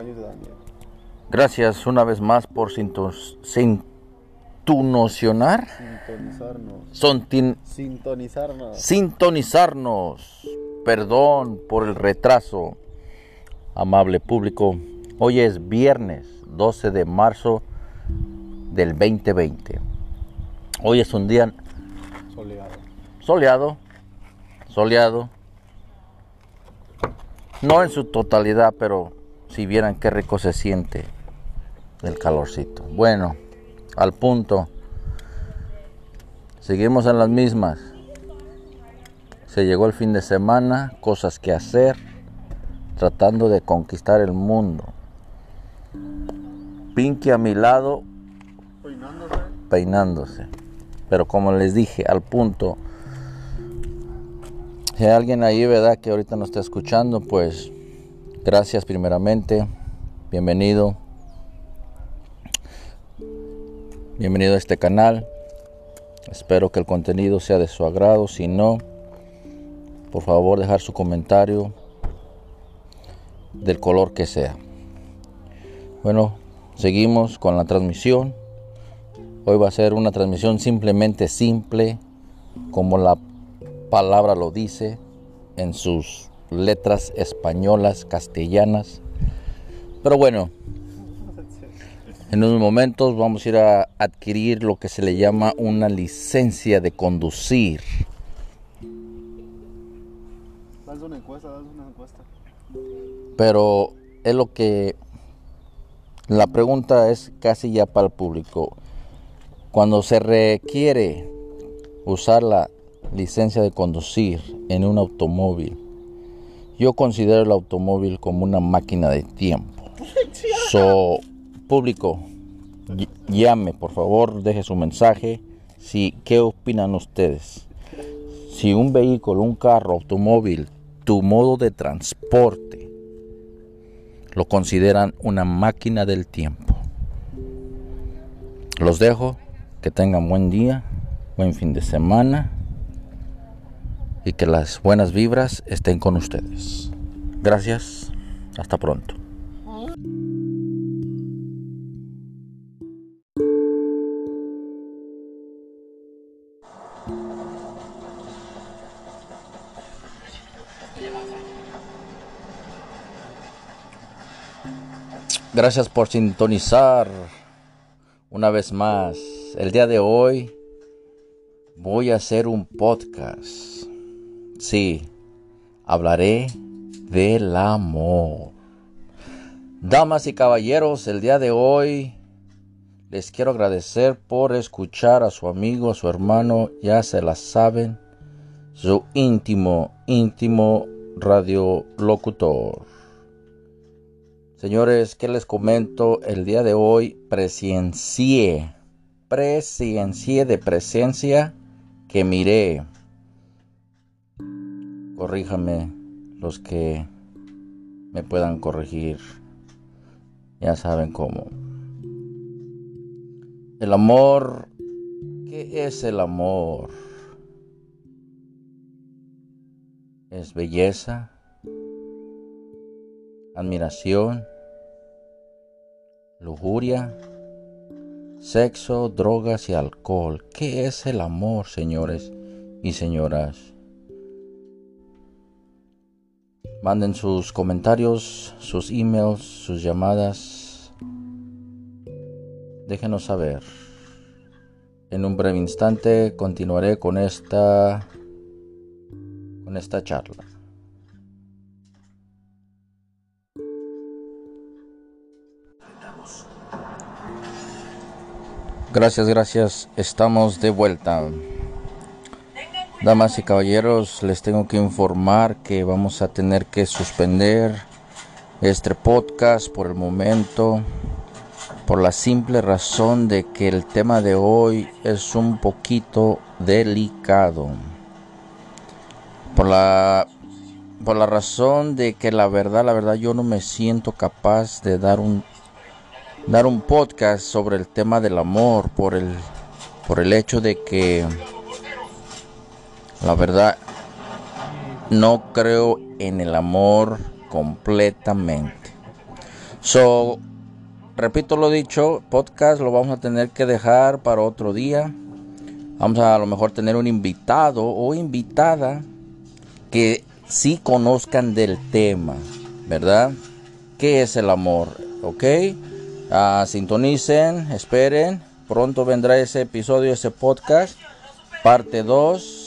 cumpleaños de Daniel. Gracias una vez más por sintonocionar. Sintonizarnos. Sintonizarnos. sintonizarnos. Perdón por el retraso, amable público. Hoy es viernes 12 de marzo del 2020. Hoy es un día Soleado. soleado, soleado. No en su totalidad, pero si vieran qué rico se siente el calorcito. Bueno, al punto. Seguimos en las mismas. Se llegó el fin de semana, cosas que hacer, tratando de conquistar el mundo. Pinky a mi lado, Peinándose. peinándose. Pero como les dije, al punto. Si hay alguien ahí, ¿verdad? Que ahorita nos está escuchando, pues gracias primeramente. Bienvenido. Bienvenido a este canal. Espero que el contenido sea de su agrado. Si no, por favor dejar su comentario del color que sea. Bueno, seguimos con la transmisión. Hoy va a ser una transmisión simplemente simple, como la palabra lo dice, en sus letras españolas, castellanas. Pero bueno, en unos momentos vamos a ir a adquirir lo que se le llama una licencia de conducir. Haz una encuesta, haz una encuesta. Pero es lo que la pregunta es casi ya para el público. Cuando se requiere usar la licencia de conducir en un automóvil, yo considero el automóvil como una máquina de tiempo. So, público, ll- llame, por favor, deje su mensaje. Si, ¿Qué opinan ustedes? Si un vehículo, un carro, automóvil, tu modo de transporte, lo consideran una máquina del tiempo. Los dejo, que tengan buen día, buen fin de semana y que las buenas vibras estén con ustedes. Gracias, hasta pronto. Gracias por sintonizar una vez más. El día de hoy voy a hacer un podcast. Sí, hablaré del amor. Damas y caballeros, el día de hoy les quiero agradecer por escuchar a su amigo, a su hermano, ya se la saben, su íntimo, íntimo radiolocutor. Señores, ¿qué les comento? El día de hoy presencié, presencié de presencia que miré. Corríjame los que me puedan corregir. Ya saben cómo. El amor, ¿qué es el amor? Es belleza, admiración, lujuria, sexo, drogas y alcohol. ¿Qué es el amor, señores y señoras? Manden sus comentarios, sus emails, sus llamadas. Déjenos saber. En un breve instante continuaré con esta con esta charla. Gracias, gracias. Estamos de vuelta. Damas y caballeros, les tengo que informar que vamos a tener que suspender este podcast por el momento por la simple razón de que el tema de hoy es un poquito delicado. Por la por la razón de que la verdad, la verdad yo no me siento capaz de dar un dar un podcast sobre el tema del amor por el por el hecho de que la verdad no creo en el amor completamente. So, repito lo dicho, podcast lo vamos a tener que dejar para otro día. Vamos a a lo mejor tener un invitado o invitada que sí conozcan del tema, ¿verdad? ¿Qué es el amor? ¿Ok? Ah, sintonicen, esperen. Pronto vendrá ese episodio, ese podcast, parte 2.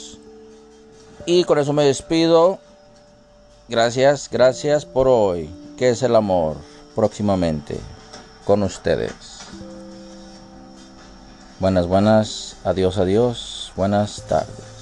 Y con eso me despido. Gracias, gracias por hoy. ¿Qué es el amor? Próximamente con ustedes. Buenas, buenas. Adiós, adiós. Buenas tardes.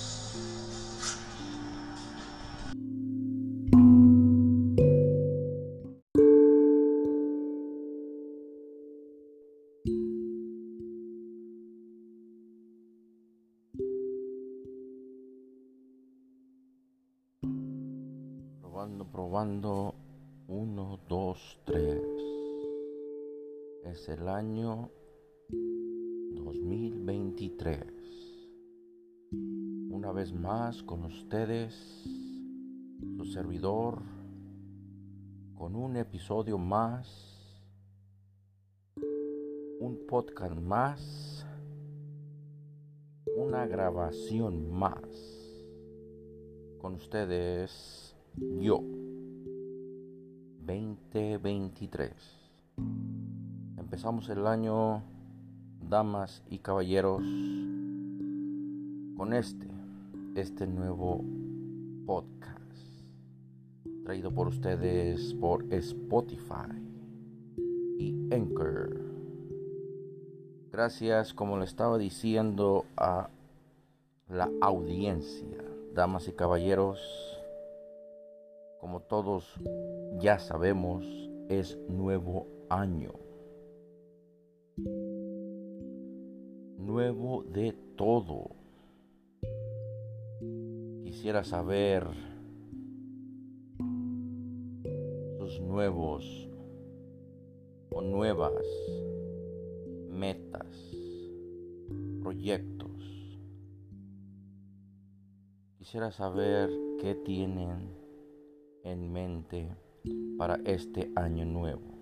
Probando, probando. Uno, dos, tres. Es el año 2023. Una vez más con ustedes, su servidor, con un episodio más, un podcast más, una grabación más. Con ustedes, yo, 2023. Empezamos el año damas y caballeros, con este, este nuevo podcast, traído por ustedes por Spotify y Anchor. Gracias, como le estaba diciendo, a la audiencia, damas y caballeros, como todos ya sabemos, es nuevo año. nuevo de todo. Quisiera saber sus nuevos o nuevas metas, proyectos. Quisiera saber qué tienen en mente para este año nuevo.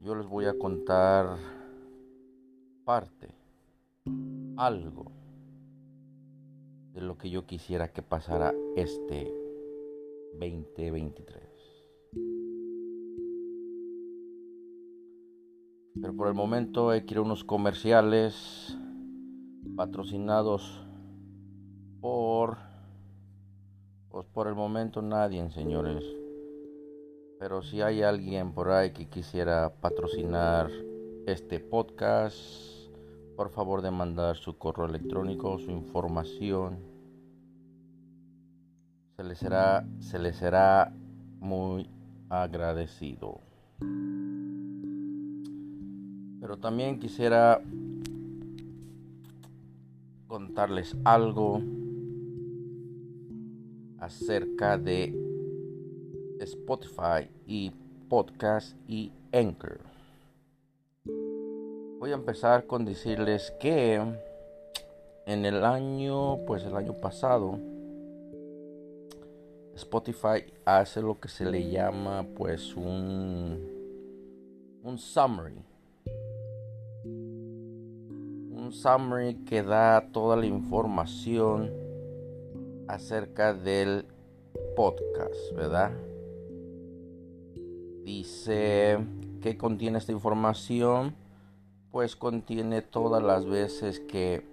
Yo les voy a contar parte, algo de lo que yo quisiera que pasara este 2023. Pero por el momento ir a unos comerciales patrocinados por pues por el momento nadie, señores. Pero si hay alguien por ahí que quisiera patrocinar este podcast, por favor de mandar su correo electrónico, su información. Se les será, se les será muy agradecido. Pero también quisiera contarles algo acerca de Spotify y podcast y Anchor voy a empezar con decirles que en el año, pues el año pasado, Spotify hace lo que se le llama pues un un summary. Un summary que da toda la información acerca del podcast, ¿verdad? Dice que contiene esta información pues contiene todas las veces que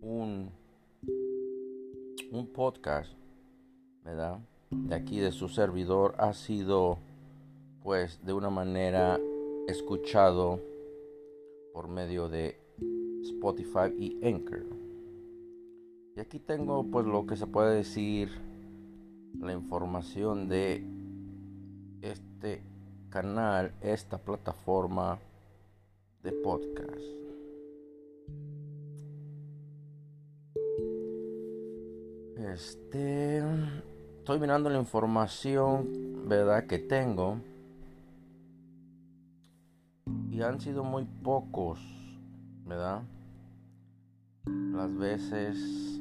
un, un podcast, ¿verdad? De aquí de su servidor ha sido pues de una manera escuchado por medio de Spotify y Anchor. Y aquí tengo pues lo que se puede decir la información de este canal, esta plataforma de podcast. Este, estoy mirando la información, ¿verdad? Que tengo. Y han sido muy pocos, Las veces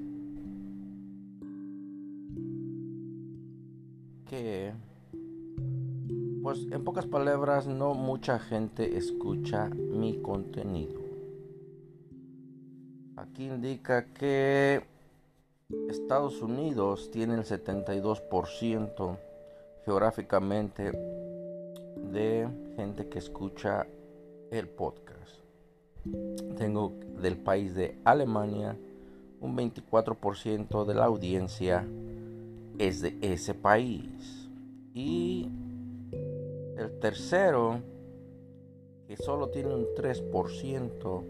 que, pues en pocas palabras, no mucha gente escucha mi contenido. Aquí indica que Estados Unidos tiene el 72% geográficamente de gente que escucha el podcast. Tengo del país de Alemania un 24% de la audiencia es de ese país. Y el tercero, que solo tiene un 3%,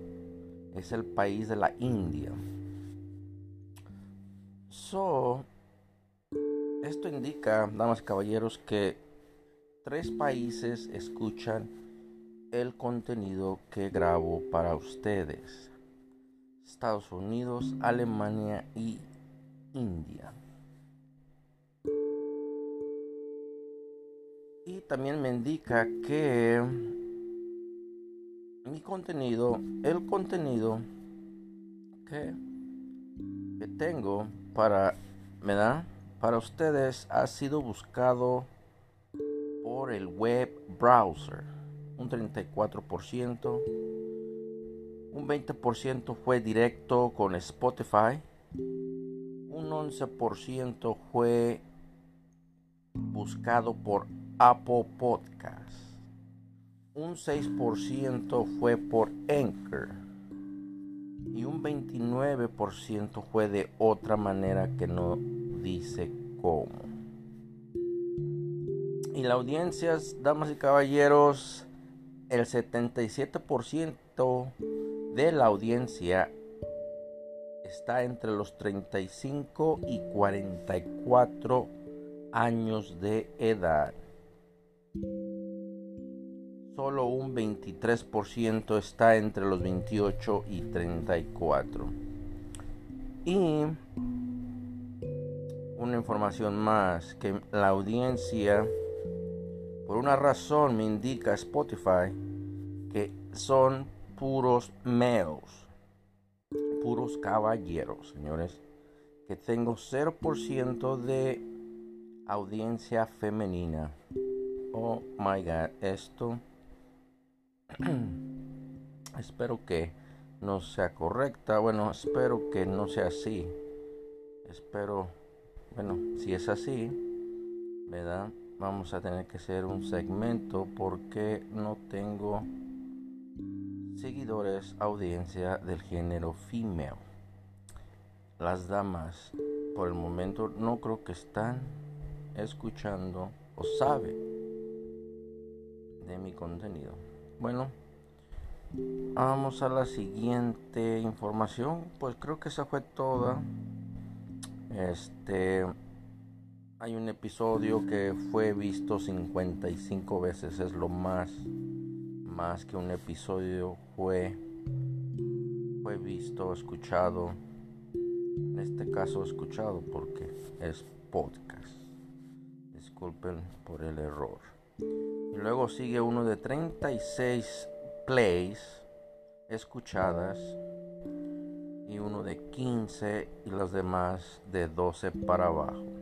es el país de la India. So, esto indica, damas y caballeros, que tres países escuchan el contenido que grabo para ustedes. Estados Unidos, Alemania y India. Y también me indica que mi contenido, el contenido que, tengo para, ¿verdad? para ustedes ha sido buscado por el web browser, un 34%. Un 20% fue directo con Spotify. Un 11% fue buscado por Apple Podcast. Un 6% fue por Anchor. Y un 29% fue de otra manera que no dice cómo. Y la audiencia, damas y caballeros, el 77% de la audiencia está entre los 35 y 44 años de edad. Solo un 23% está entre los 28 y 34. Y una información más que la audiencia por una razón me indica Spotify que son puros males, puros caballeros, señores, que tengo 0% de audiencia femenina. Oh my god, esto espero que no sea correcta. Bueno, espero que no sea así. Espero, bueno, si es así, ¿verdad? Vamos a tener que hacer un segmento porque no tengo seguidores, audiencia del género female. Las damas por el momento no creo que están escuchando o saben de mi contenido. Bueno, vamos a la siguiente información. Pues creo que esa fue toda. Este hay un episodio que fue visto 55 veces, es lo más más que un episodio fue fue visto, escuchado. En este caso escuchado porque es podcast. Disculpen por el error. Luego sigue uno de 36 plays escuchadas y uno de 15 y los demás de 12 para abajo.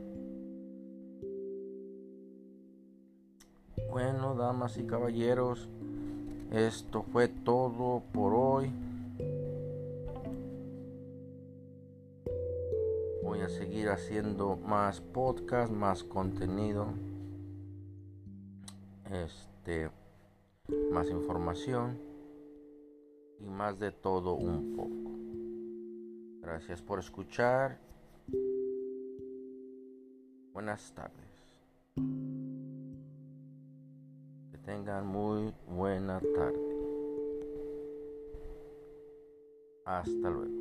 Bueno, damas y caballeros, esto fue todo por hoy. Voy a seguir haciendo más podcast, más contenido. Este, más información y más de todo un poco. Gracias por escuchar. Buenas tardes tengan muy buena tarde. Hasta luego.